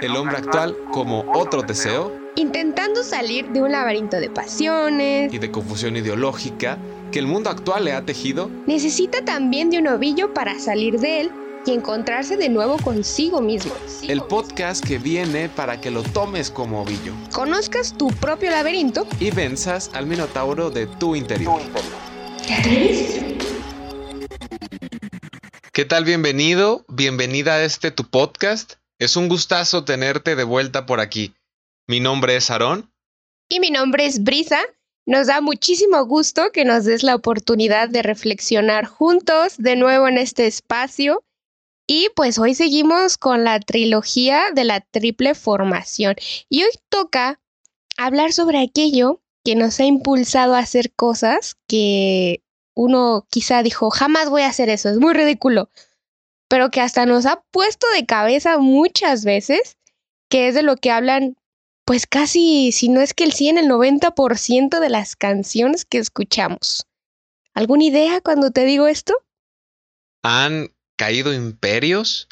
el hombre actual como otro deseo, intentando salir de un laberinto de pasiones y de confusión ideológica que el mundo actual le ha tejido, necesita también de un ovillo para salir de él y encontrarse de nuevo consigo mismo. El podcast que viene para que lo tomes como ovillo. Conozcas tu propio laberinto y venzas al minotauro de tu interior. ¿Qué tal? Bienvenido, bienvenida a este tu podcast. Es un gustazo tenerte de vuelta por aquí. Mi nombre es Aarón. Y mi nombre es Brisa. Nos da muchísimo gusto que nos des la oportunidad de reflexionar juntos de nuevo en este espacio. Y pues hoy seguimos con la trilogía de la triple formación. Y hoy toca hablar sobre aquello que nos ha impulsado a hacer cosas que uno quizá dijo, jamás voy a hacer eso, es muy ridículo, pero que hasta nos ha puesto de cabeza muchas veces, que es de lo que hablan, pues casi, si no es que el 100, el 90% de las canciones que escuchamos. ¿Alguna idea cuando te digo esto? Han caído imperios,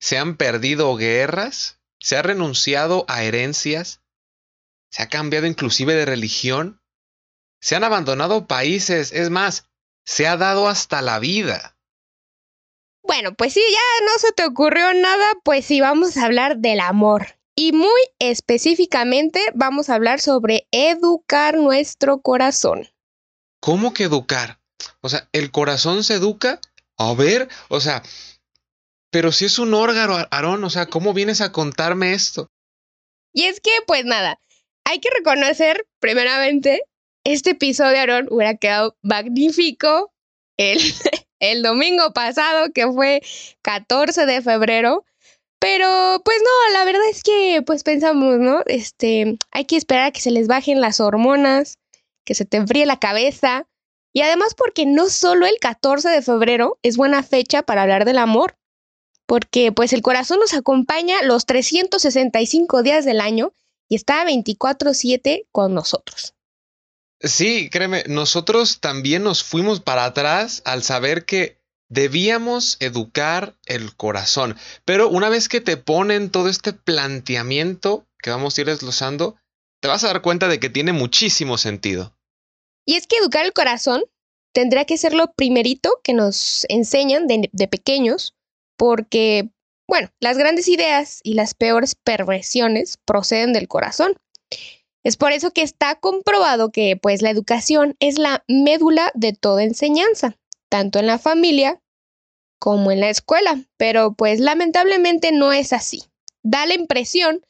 se han perdido guerras, se ha renunciado a herencias, se ha cambiado inclusive de religión, se han abandonado países, es más, se ha dado hasta la vida. Bueno, pues si ya no se te ocurrió nada, pues sí, vamos a hablar del amor. Y muy específicamente vamos a hablar sobre educar nuestro corazón. ¿Cómo que educar? O sea, ¿el corazón se educa? A ver, o sea, pero si es un órgano, Aarón, o sea, ¿cómo vienes a contarme esto? Y es que, pues nada, hay que reconocer, primeramente, este episodio, Aaron, hubiera quedado magnífico el, el domingo pasado, que fue 14 de febrero. Pero pues no, la verdad es que pues pensamos, ¿no? Este, hay que esperar a que se les bajen las hormonas, que se te enfríe la cabeza. Y además porque no solo el 14 de febrero es buena fecha para hablar del amor, porque pues el corazón nos acompaña los 365 días del año y está 24/7 con nosotros. Sí, créeme, nosotros también nos fuimos para atrás al saber que debíamos educar el corazón. Pero una vez que te ponen todo este planteamiento que vamos a ir desglosando, te vas a dar cuenta de que tiene muchísimo sentido. Y es que educar el corazón tendría que ser lo primerito que nos enseñan de, de pequeños, porque, bueno, las grandes ideas y las peores perversiones proceden del corazón. Es por eso que está comprobado que pues la educación es la médula de toda enseñanza, tanto en la familia como en la escuela, pero pues lamentablemente no es así. Da la impresión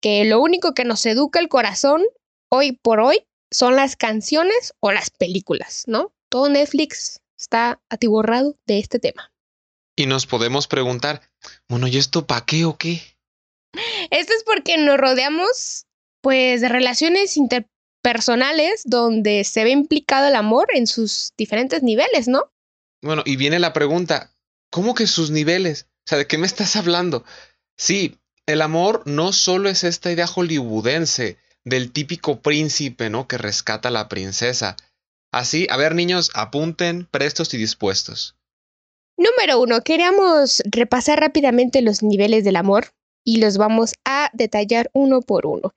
que lo único que nos educa el corazón hoy por hoy son las canciones o las películas, ¿no? Todo Netflix está atiborrado de este tema. Y nos podemos preguntar, bueno, ¿y esto para qué o qué? Esto es porque nos rodeamos pues de relaciones interpersonales donde se ve implicado el amor en sus diferentes niveles, ¿no? Bueno, y viene la pregunta, ¿cómo que sus niveles? O sea, ¿de qué me estás hablando? Sí, el amor no solo es esta idea hollywoodense del típico príncipe, ¿no? Que rescata a la princesa. Así, a ver niños, apunten, prestos y dispuestos. Número uno, queríamos repasar rápidamente los niveles del amor y los vamos a detallar uno por uno.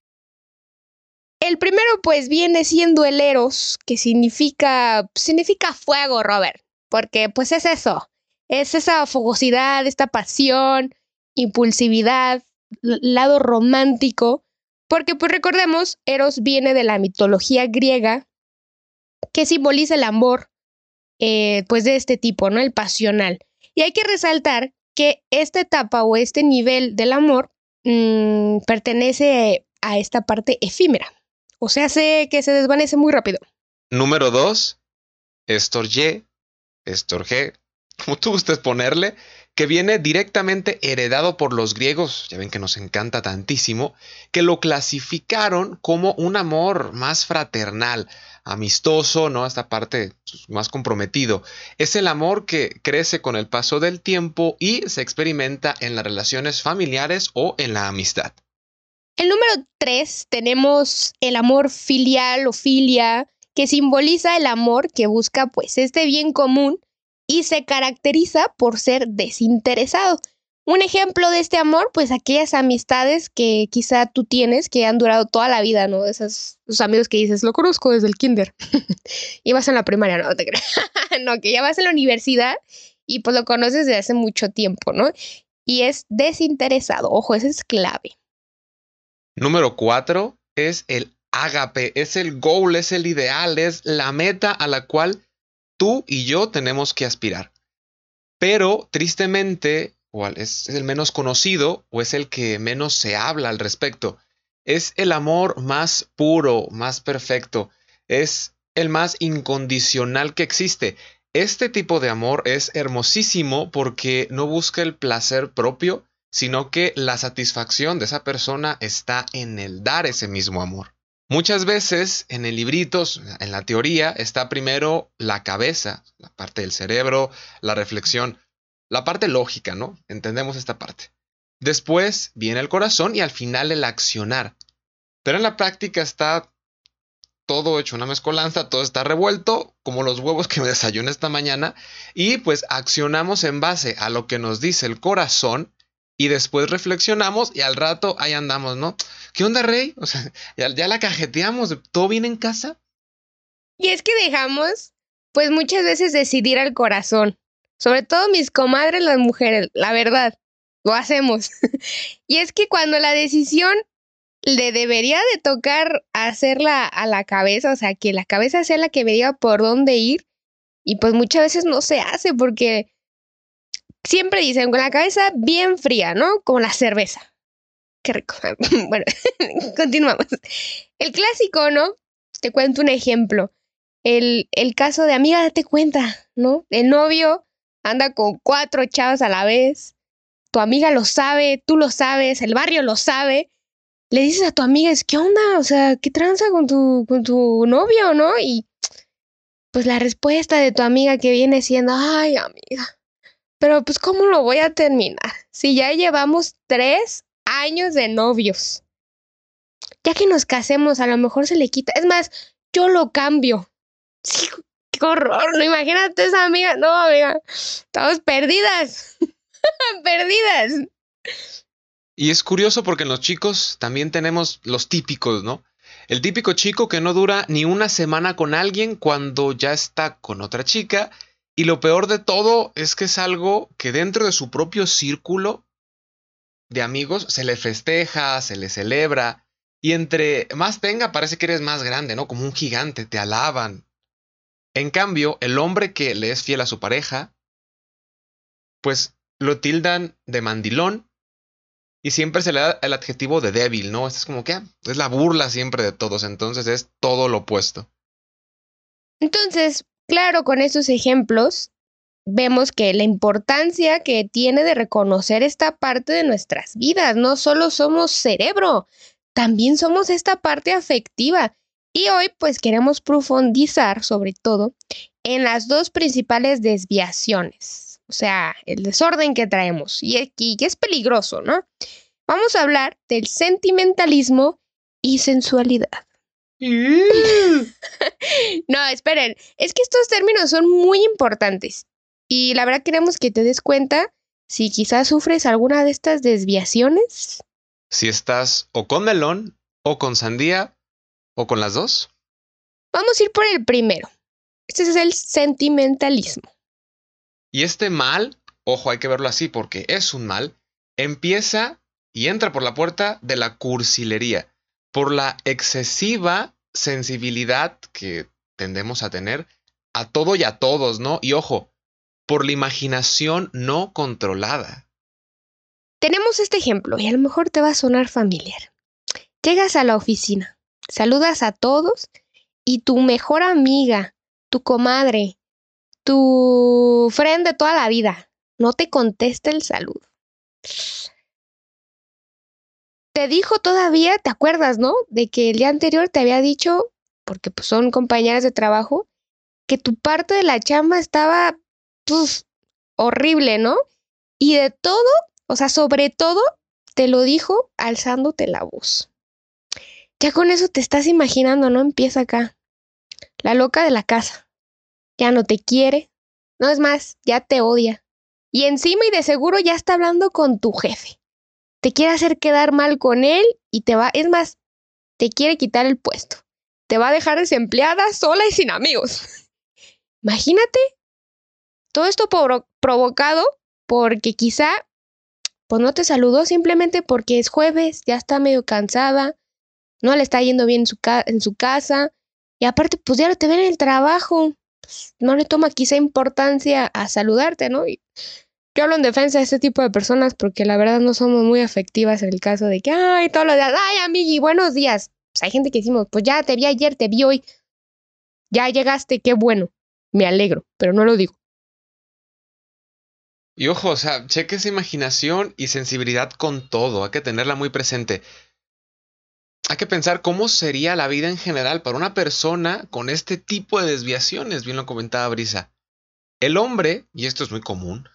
El primero pues viene siendo el eros, que significa significa fuego, Robert, porque pues es eso, es esa fogosidad, esta pasión, impulsividad, lado romántico, porque pues recordemos, eros viene de la mitología griega, que simboliza el amor, eh, pues de este tipo, ¿no? El pasional. Y hay que resaltar que esta etapa o este nivel del amor mmm, pertenece a esta parte efímera. O sea, sé que se desvanece muy rápido. Número dos, estorje, estorje, como tú gustes ponerle, que viene directamente heredado por los griegos, ya ven que nos encanta tantísimo, que lo clasificaron como un amor más fraternal, amistoso, ¿no? Esta parte pues, más comprometido. Es el amor que crece con el paso del tiempo y se experimenta en las relaciones familiares o en la amistad. El número tres tenemos el amor filial o filia, que simboliza el amor que busca pues este bien común y se caracteriza por ser desinteresado. Un ejemplo de este amor, pues aquellas amistades que quizá tú tienes que han durado toda la vida, ¿no? Esos, esos amigos que dices, lo conozco desde el kinder. y vas en la primaria, no te creas. no, que ya vas en la universidad y pues lo conoces desde hace mucho tiempo, ¿no? Y es desinteresado. Ojo, ese es clave. Número cuatro es el ágape, es el goal, es el ideal, es la meta a la cual tú y yo tenemos que aspirar. Pero tristemente, o es el menos conocido o es el que menos se habla al respecto, es el amor más puro, más perfecto, es el más incondicional que existe. Este tipo de amor es hermosísimo porque no busca el placer propio, sino que la satisfacción de esa persona está en el dar ese mismo amor. Muchas veces en el librito, en la teoría, está primero la cabeza, la parte del cerebro, la reflexión, la parte lógica, ¿no? Entendemos esta parte. Después viene el corazón y al final el accionar. Pero en la práctica está todo hecho una mezcolanza, todo está revuelto, como los huevos que me desayuné esta mañana, y pues accionamos en base a lo que nos dice el corazón y después reflexionamos y al rato ahí andamos, ¿no? ¿Qué onda, Rey? O sea, ya, la cajeteamos, ¿todo bien en casa? Y es que dejamos, pues muchas veces decidir al corazón. Sobre todo mis comadres, las mujeres, la verdad, lo hacemos. y es que cuando la decisión le debería de tocar hacerla a la cabeza, o sea, que la cabeza sea la que me diga por dónde ir, y pues muchas veces no se hace porque siempre dicen con la cabeza bien fría, ¿no? Como la cerveza. Qué rico. bueno, continuamos. El clásico, ¿no? Te cuento un ejemplo. El, el caso de amiga, date cuenta, ¿no? El novio anda con cuatro chavas a la vez. Tu amiga lo sabe, tú lo sabes, el barrio lo sabe. Le dices a tu amiga, ¿qué onda? O sea, ¿qué tranza con tu, con tu novio, no? Y pues la respuesta de tu amiga que viene siendo, ay, amiga, pero pues ¿cómo lo voy a terminar? Si ya llevamos tres años de novios. Ya que nos casemos, a lo mejor se le quita. Es más, yo lo cambio. Qué horror. No imagínate esa amiga. No, amiga. Estamos perdidas. perdidas. Y es curioso porque en los chicos también tenemos los típicos, ¿no? El típico chico que no dura ni una semana con alguien cuando ya está con otra chica y lo peor de todo es que es algo que dentro de su propio círculo de amigos se le festeja, se le celebra. Y entre más tenga, parece que eres más grande, ¿no? Como un gigante, te alaban. En cambio, el hombre que le es fiel a su pareja, pues lo tildan de mandilón y siempre se le da el adjetivo de débil, ¿no? es como que ah, es la burla siempre de todos, entonces es todo lo opuesto. Entonces, Claro, con estos ejemplos vemos que la importancia que tiene de reconocer esta parte de nuestras vidas, no solo somos cerebro, también somos esta parte afectiva. Y hoy pues queremos profundizar sobre todo en las dos principales desviaciones, o sea, el desorden que traemos y aquí que es peligroso, ¿no? Vamos a hablar del sentimentalismo y sensualidad. no, esperen, es que estos términos son muy importantes y la verdad queremos que te des cuenta si quizás sufres alguna de estas desviaciones. Si estás o con melón, o con sandía, o con las dos. Vamos a ir por el primero. Este es el sentimentalismo. Y este mal, ojo, hay que verlo así porque es un mal, empieza y entra por la puerta de la cursilería por la excesiva sensibilidad que tendemos a tener a todo y a todos, ¿no? Y ojo, por la imaginación no controlada. Tenemos este ejemplo y a lo mejor te va a sonar familiar. Llegas a la oficina, saludas a todos y tu mejor amiga, tu comadre, tu friend de toda la vida no te contesta el saludo te dijo todavía, ¿te acuerdas, no? De que el día anterior te había dicho, porque pues, son compañeras de trabajo, que tu parte de la chamba estaba, pues, horrible, ¿no? Y de todo, o sea, sobre todo, te lo dijo alzándote la voz. Ya con eso te estás imaginando, ¿no? Empieza acá. La loca de la casa. Ya no te quiere. No es más, ya te odia. Y encima y de seguro ya está hablando con tu jefe. Te quiere hacer quedar mal con él y te va, es más, te quiere quitar el puesto. Te va a dejar desempleada, sola y sin amigos. Imagínate. Todo esto provocado porque quizá pues no te saludó simplemente porque es jueves, ya está medio cansada, no le está yendo bien en su, en su casa y aparte pues ya te ven en el trabajo, pues, no le toma quizá importancia a saludarte, ¿no? Y yo hablo en defensa de este tipo de personas porque la verdad no somos muy afectivas en el caso de que, ay, todos los días, ay, amigui, buenos días. Pues hay gente que decimos, pues ya te vi ayer, te vi hoy, ya llegaste, qué bueno, me alegro, pero no lo digo. Y ojo, o sea, cheque esa imaginación y sensibilidad con todo, hay que tenerla muy presente. Hay que pensar cómo sería la vida en general para una persona con este tipo de desviaciones, bien lo comentaba Brisa. El hombre, y esto es muy común,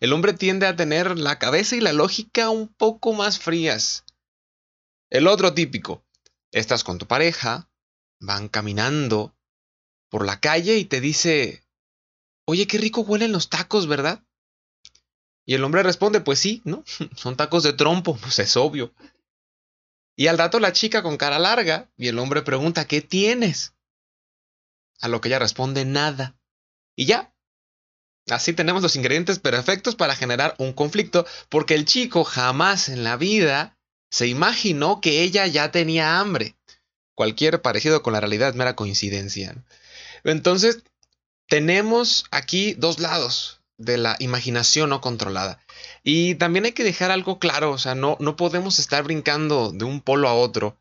el hombre tiende a tener la cabeza y la lógica un poco más frías. El otro típico, estás con tu pareja, van caminando por la calle y te dice, oye, qué rico huelen los tacos, ¿verdad? Y el hombre responde, pues sí, ¿no? Son tacos de trompo, pues es obvio. Y al rato la chica con cara larga y el hombre pregunta, ¿qué tienes? A lo que ella responde, nada. Y ya. Así tenemos los ingredientes perfectos para generar un conflicto, porque el chico jamás en la vida se imaginó que ella ya tenía hambre. Cualquier parecido con la realidad es mera coincidencia. Entonces, tenemos aquí dos lados de la imaginación no controlada. Y también hay que dejar algo claro, o sea, no, no podemos estar brincando de un polo a otro.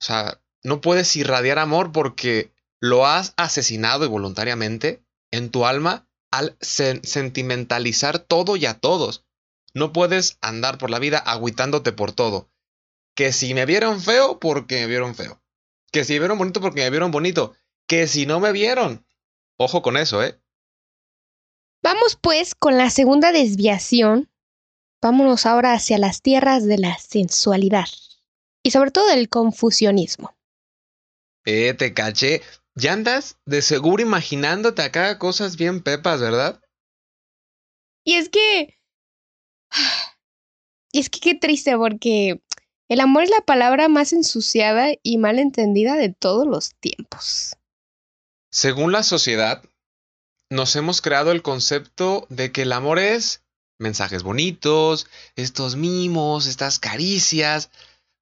O sea, no puedes irradiar amor porque lo has asesinado voluntariamente en tu alma al sentimentalizar todo y a todos. No puedes andar por la vida agüitándote por todo. Que si me vieron feo, porque me vieron feo. Que si me vieron bonito, porque me vieron bonito. Que si no me vieron. Ojo con eso, ¿eh? Vamos pues con la segunda desviación. Vámonos ahora hacia las tierras de la sensualidad y sobre todo del confusionismo. Eh, te caché. Ya andas de seguro imaginándote acá cosas bien pepas, ¿verdad? Y es que... Y es que qué triste porque el amor es la palabra más ensuciada y mal entendida de todos los tiempos. Según la sociedad, nos hemos creado el concepto de que el amor es mensajes bonitos, estos mimos, estas caricias,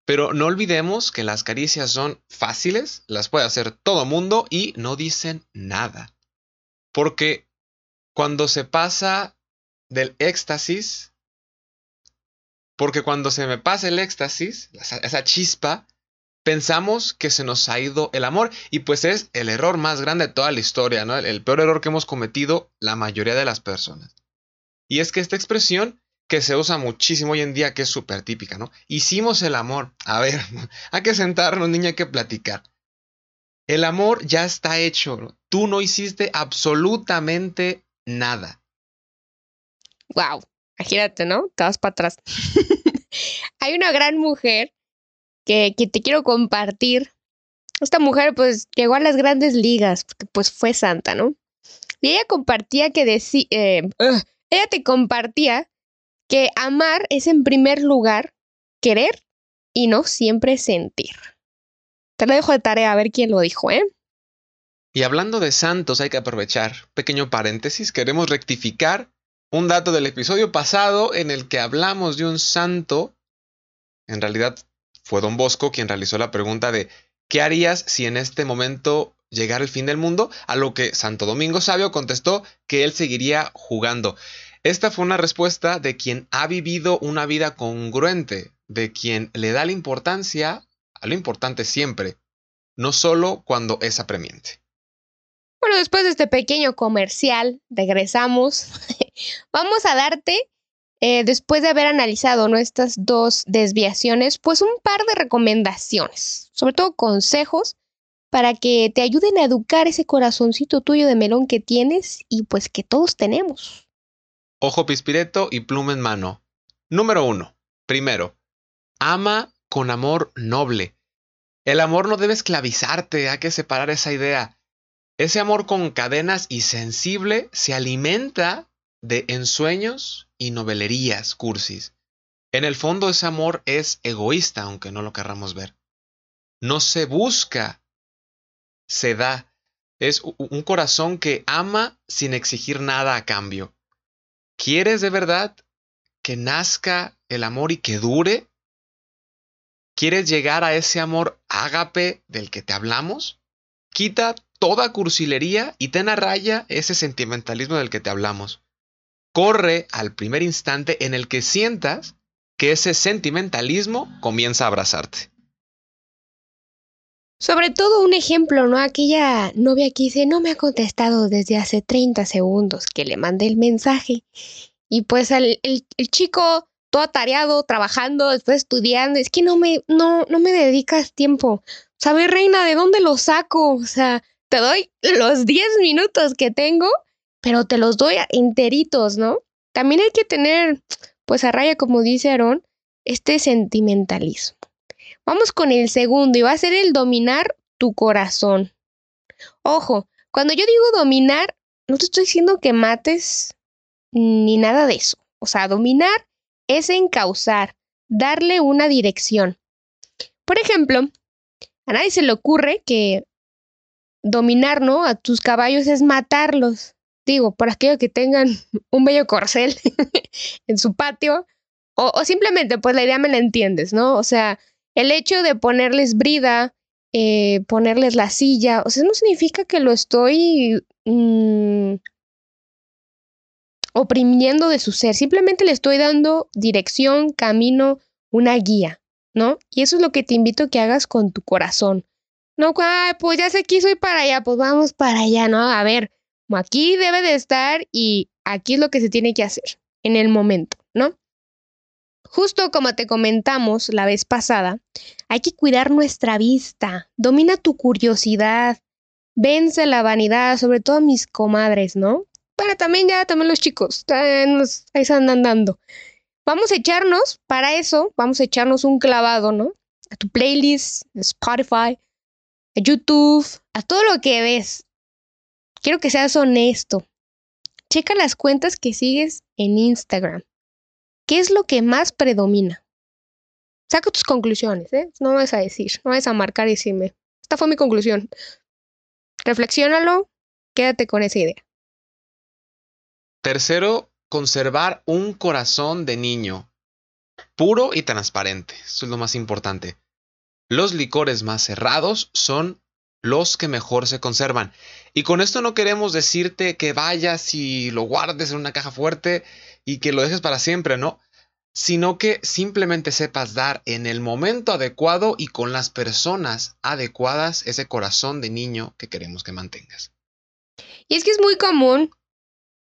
pero no olvidemos que las caricias son fáciles, las puede hacer todo mundo y no dicen nada. Porque cuando se pasa del éxtasis, porque cuando se me pasa el éxtasis, esa chispa, pensamos que se nos ha ido el amor y pues es el error más grande de toda la historia, ¿no? El, peor error que hemos cometido la mayoría de las personas. Y es que esta expresión que se usa muchísimo hoy en día, que es súper típica, ¿no? Hicimos el amor. A ver, hay que sentarnos, niña, hay que platicar. El amor ya está hecho. Tú no hiciste absolutamente nada. Wow, imagínate, ¿no? Te vas para atrás. Hay una gran mujer que, te quiero compartir. Esta mujer pues llegó a las grandes ligas, porque pues fue santa, ¿no? Y ella compartía que decía, eh, ella te compartía que amar es en primer lugar querer y no siempre sentir. Te lo dejo de tarea a ver quién lo dijo, ¿eh? Y hablando de santos, hay que aprovechar, pequeño paréntesis, queremos rectificar un dato del episodio pasado en el que hablamos de un santo, en realidad fue don Bosco quien realizó la pregunta de ¿qué harías si en este momento llegara el fin del mundo? A lo que Santo Domingo Sabio contestó que él seguiría jugando. Esta fue una respuesta de quien ha vivido una vida congruente, de quien le da la importancia a lo importante siempre, no solo cuando es apremiante. Bueno, después de este pequeño comercial, regresamos. Vamos a darte eh, después de haber analizado nuestras dos desviaciones, pues un par de recomendaciones, sobre todo consejos para que te ayuden a educar ese corazoncito tuyo de melón que tienes y pues que todos tenemos. Ojo pispireto y pluma en mano. Número uno. Primero, ama con amor noble. El amor no debe esclavizarte, hay que separar esa idea. Ese amor con cadenas y sensible se alimenta de ensueños y novelerías cursis. En el fondo ese amor es egoísta, aunque no lo querramos ver. No se busca, se da. Es un corazón que ama sin exigir nada a cambio. ¿Quieres de verdad que nazca el amor y que dure? ¿Quieres llegar a ese amor ágape del que te hablamos? Quita toda cursilería y ten a raya ese sentimentalismo del que te hablamos. Corre al primer instante en el que sientas que ese sentimentalismo comienza a abrazarte. Sobre todo un ejemplo, ¿no? Aquella novia que dice, no me ha contestado desde hace 30 segundos que le mandé el mensaje. Y pues el, chico todo atareado, trabajando, después estudiando, es que no me, no, no me dedicas tiempo. ¿Sabes, reina, de dónde lo saco? O sea, te doy los 10 minutos que tengo, pero te los doy enteritos, ¿no? También hay que tener, pues a raya, como dice Aarón, este sentimentalismo. Vamos con el segundo y va a ser el dominar tu corazón. Ojo, cuando yo digo dominar, no te estoy diciendo que mates ni nada de eso. O sea, dominar es encauzar, darle una dirección. Por ejemplo, a nadie se le ocurre que dominar, ¿no? A tus caballos es matarlos. Digo, por aquello que tengan un bello corcel en su patio. O, o, simplemente, pues la idea me la entiendes, ¿no? O sea, el hecho de ponerles brida, eh, ponerles la silla, o sea, no significa que lo estoy mmm, oprimiendo de su ser, simplemente le estoy dando dirección, camino, una guía, ¿no? Y eso es lo que te invito a que hagas con tu corazón. No, pues ya sé que soy para allá, pues vamos para allá, ¿no? A ver, aquí debe de estar y aquí es lo que se tiene que hacer en el momento, ¿no? Justo como te comentamos la vez pasada, hay que cuidar nuestra vista, domina tu curiosidad, vence la vanidad, sobre todo mis comadres, ¿no? Pero también ya, también los chicos, ahí se andan dando. Vamos a echarnos, para eso, vamos a echarnos un clavado, ¿no? A tu playlist, Spotify, a YouTube, a todo lo que ves. Quiero que seas honesto. Checa las cuentas que sigues en Instagram. ¿Qué es lo que más predomina? Saca tus conclusiones, ¿eh? No vas a decir, no vas a marcar y decirme. Esta fue mi conclusión. Reflexiónalo, quédate con esa idea. Tercero, conservar un corazón de niño, puro y transparente. Eso es lo más importante. Los licores más cerrados son los que mejor se conservan. Y con esto no queremos decirte que vayas y lo guardes en una caja fuerte y que lo dejes para siempre, ¿no? Sino que simplemente sepas dar en el momento adecuado y con las personas adecuadas ese corazón de niño que queremos que mantengas. Y es que es muy común,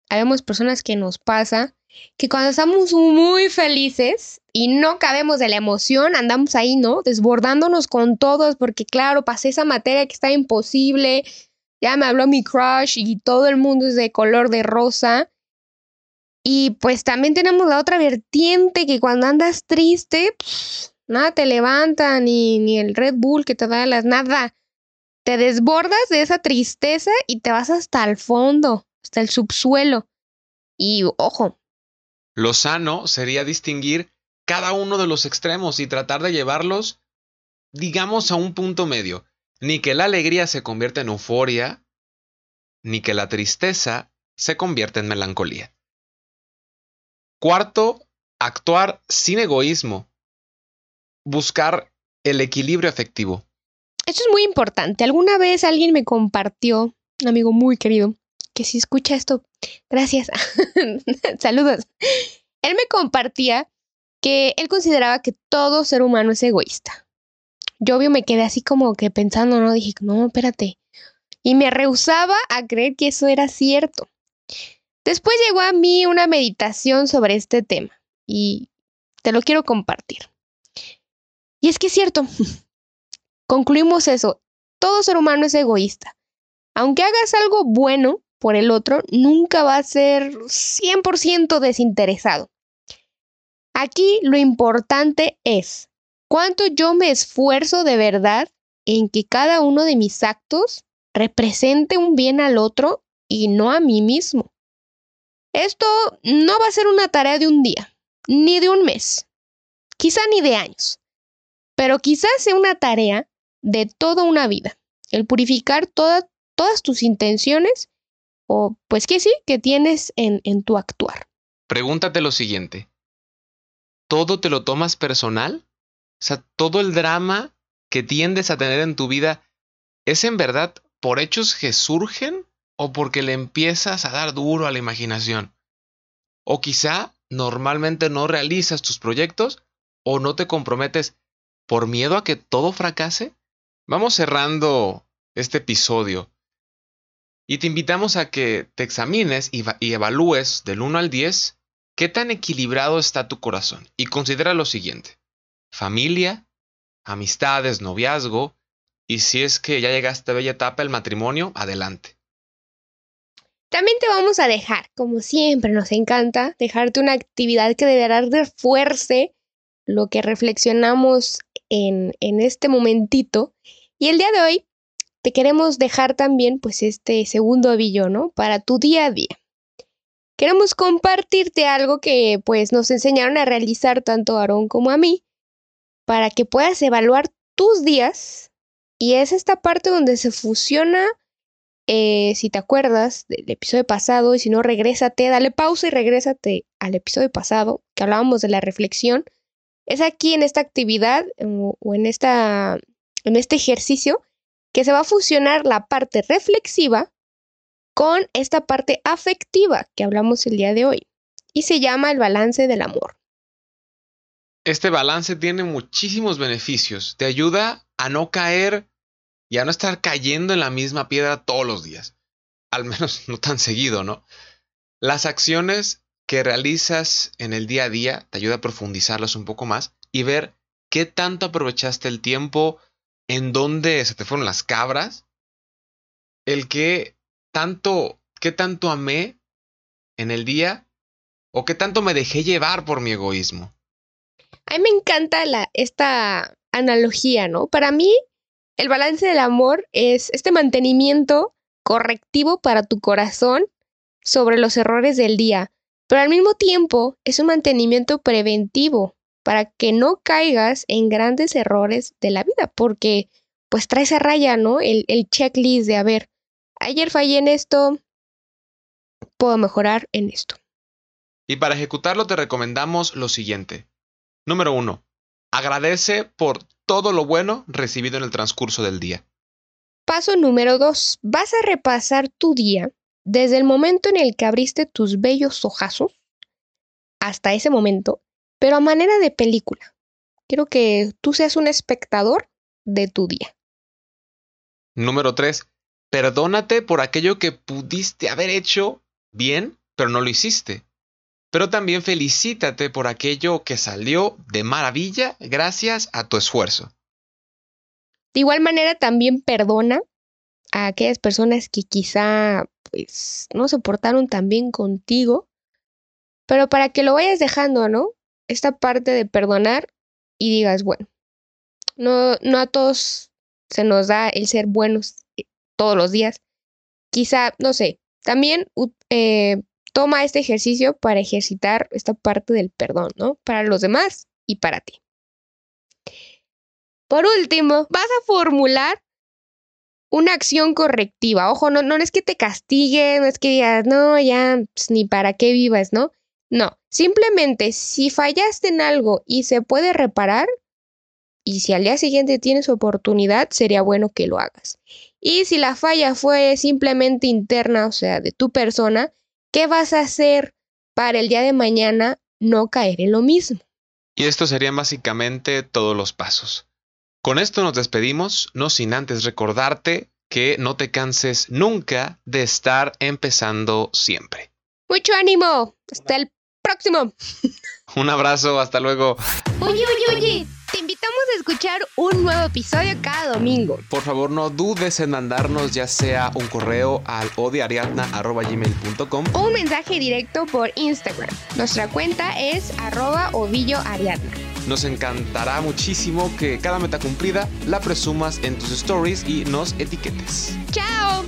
habemos personas que nos pasa, que cuando estamos muy felices y no cabemos de la emoción, andamos ahí, ¿no? Desbordándonos con todos, porque claro, pasé esa materia que está imposible, ya me habló mi crush y todo el mundo es de color de rosa. Y pues también tenemos la otra vertiente que cuando andas triste, nada te levanta, ni, ni el Red Bull que te da las nada. Te desbordas de esa tristeza y te vas hasta el fondo, hasta el subsuelo. Y ojo. Lo sano sería distinguir cada uno de los extremos y tratar de llevarlos, digamos, a un punto medio. Ni que la alegría se convierta en euforia, ni que la tristeza se convierta en melancolía. Cuarto, actuar sin egoísmo. Buscar el equilibrio afectivo. Esto es muy importante. Alguna vez alguien me compartió, un amigo muy querido, que si escucha esto, gracias, saludos. Él me compartía que él consideraba que todo ser humano es egoísta. Yo obvio me quedé así como que pensando, ¿no? Dije, no, espérate. Y me rehusaba a creer que eso era cierto. Después llegó a mí una meditación sobre este tema y te lo quiero compartir. Y es que es cierto, concluimos eso, todo ser humano es egoísta. Aunque hagas algo bueno por el otro, nunca va a ser 100% desinteresado. Aquí lo importante es cuánto yo me esfuerzo de verdad en que cada uno de mis actos represente un bien al otro y no a mí mismo. Esto no va a ser una tarea de un día, ni de un mes, quizá ni de años, pero quizás sea una tarea de toda una vida, el purificar todas tus intenciones o pues que sí, que tienes en, en tu actuar. Pregúntate lo siguiente, ¿todo te lo tomas personal? O sea, todo el drama que tiendes a tener en tu vida es en verdad por hechos que surgen o porque le empiezas a dar duro a la imaginación. O quizá normalmente no realizas tus proyectos o no te comprometes por miedo a que todo fracase. Vamos cerrando este episodio y te invitamos a que te examines y, evalúes del 1 al 10 qué tan equilibrado está tu corazón. Y considera lo siguiente. Familia, amistades, noviazgo, y si es que ya llegaste a bella etapa el matrimonio, adelante. También te vamos a dejar, como siempre nos encanta, dejarte una actividad que deberá refuerce lo que reflexionamos en este momentito. Y el día de hoy te queremos dejar también pues este segundo avillo, ¿no? Para tu día a día. Queremos compartirte algo que pues nos enseñaron a realizar tanto Aarón como a mí para que puedas evaluar tus días y es esta parte donde se fusiona, eh, si te acuerdas del episodio pasado y si no, regrésate, dale pausa y regrésate al episodio pasado que hablábamos de la reflexión. Es aquí en esta actividad o en, esta, en este ejercicio que se va a fusionar la parte reflexiva con esta parte afectiva que hablamos el día de hoy y se llama el balance del amor. Este balance tiene muchísimos beneficios. Te ayuda a no caer y a no estar cayendo en la misma piedra todos los días. Al menos no tan seguido, ¿no? Las acciones que realizas en el día a día te ayuda a profundizarlas un poco más y ver qué tanto aprovechaste el tiempo, en dónde se te fueron las cabras, el que tanto, qué tanto amé en el día o qué tanto me dejé llevar por mi egoísmo. A mí me encanta la, esta analogía, ¿no? Para mí, el balance del amor es este mantenimiento correctivo para tu corazón sobre los errores del día, pero al mismo tiempo es un mantenimiento preventivo para que no caigas en grandes errores de la vida, porque pues traes a raya, ¿no? El, el checklist de, a ver, ayer fallé en esto, puedo mejorar en esto. Y para ejecutarlo te recomendamos lo siguiente. Número uno, agradece por todo lo bueno recibido en el transcurso del día. Paso número dos, vas a repasar tu día desde el momento en el que abriste tus bellos ojazos hasta ese momento pero a manera de película. Quiero que tú seas un espectador de tu día. Número 3. Perdónate por aquello que pudiste haber hecho bien, pero no lo hiciste. Pero también felicítate por aquello que salió de maravilla gracias a tu esfuerzo. De igual manera, también perdona a aquellas personas que quizá pues, no se portaron tan bien contigo, pero para que lo vayas dejando, ¿no? Esta parte de perdonar y digas, bueno, no, no a todos se nos da el ser buenos eh, todos los días. Quizá, no sé, también eh, toma este ejercicio para ejercitar esta parte del perdón, ¿no? Para los demás y para ti. Por último, vas a formular una acción correctiva. Ojo, no, no es que te castigue, no es que digas, no, ya, pues, ni para qué vivas, ¿no? No, simplemente si fallaste en algo y se puede reparar, y si al día siguiente tienes oportunidad, sería bueno que lo hagas. Y si la falla fue simplemente interna, o sea, de tu persona, ¿qué vas a hacer para el día de mañana no caer en lo mismo? Y esto serían básicamente todos los pasos. Con esto nos despedimos, no sin antes recordarte que no te canses nunca de estar empezando siempre. Mucho ánimo. Hasta el próximo. Un abrazo, hasta luego. Oye, oye, oye, te invitamos a escuchar un nuevo episodio cada domingo. Por favor, no dudes en mandarnos ya sea un correo al odiariadna.gmail.com o un mensaje directo por Instagram. Nuestra cuenta es arroba ovilloariadna. Nos encantará muchísimo que cada meta cumplida la presumas en tus stories y nos etiquetes. ¡Chao!